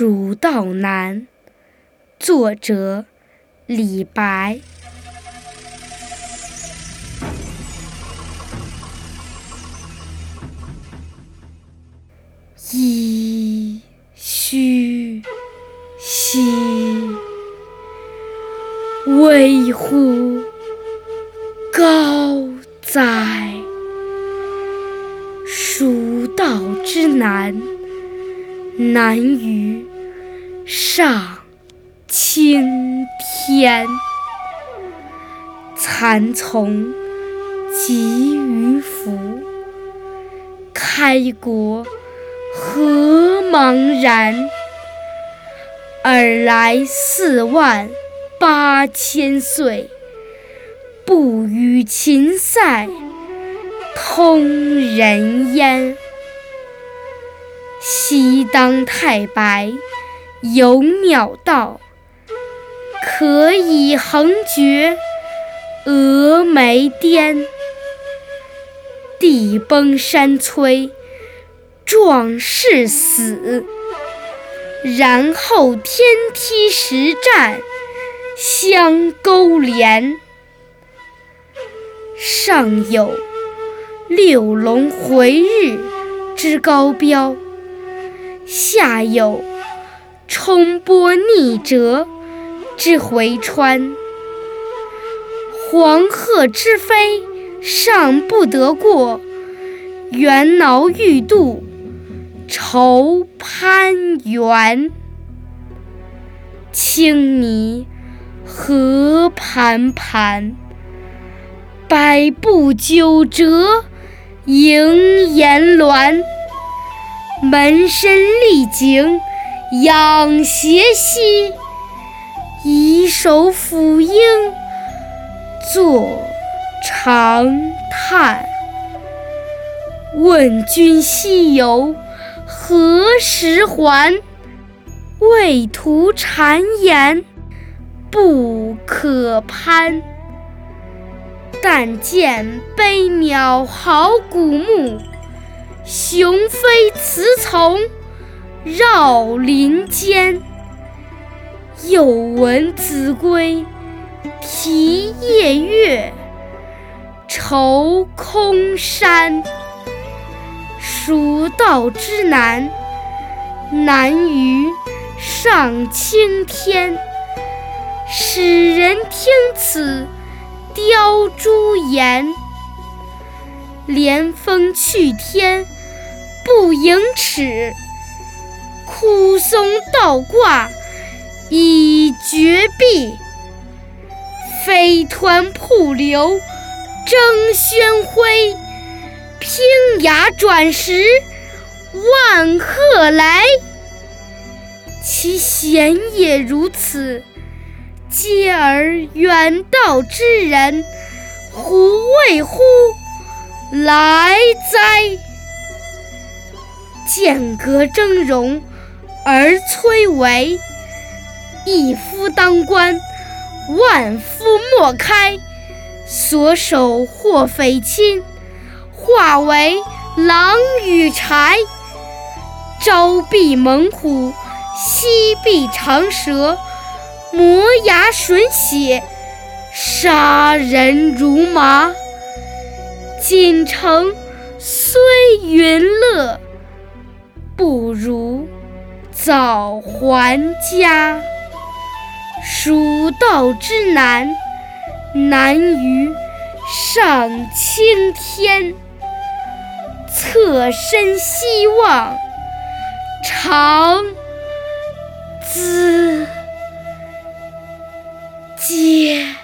蜀道难，作者李白。噫吁兮，危乎高哉！蜀道之难。难于上青天，蚕丛及鱼凫，开国何茫然！尔来四万八千岁，不与秦塞通人烟。西当太白有鸟道，可以横绝峨眉巅。地崩山摧壮士死，然后天梯石栈相勾连。上有六龙回日之高标。下有冲波逆折之回川，黄鹤之飞尚不得过，猿猱欲度愁攀援。青泥何盘盘，百步九折萦岩峦。门深丽景仰斜溪，以手抚膺作长叹。问君西游何时还？畏途谗言不可攀。但见悲鸟号古木。雄飞雌从绕林间，又闻子规啼夜月，愁空山。蜀道之难，难于上青天。使人听此凋朱颜，连峰去天。不盈尺，枯松倒挂倚绝壁。飞湍瀑流争喧哗，平崖转石万壑来。其险也如此，嗟尔远道之人，胡为乎来哉？剑阁峥嵘而崔嵬，一夫当关，万夫莫开。所守或匪亲，化为狼与豺。朝避猛虎，夕避长蛇，磨牙吮血，杀人如麻。锦城虽云乐。不如早还家。蜀道之难，难于上青天。侧身西望，长咨嗟。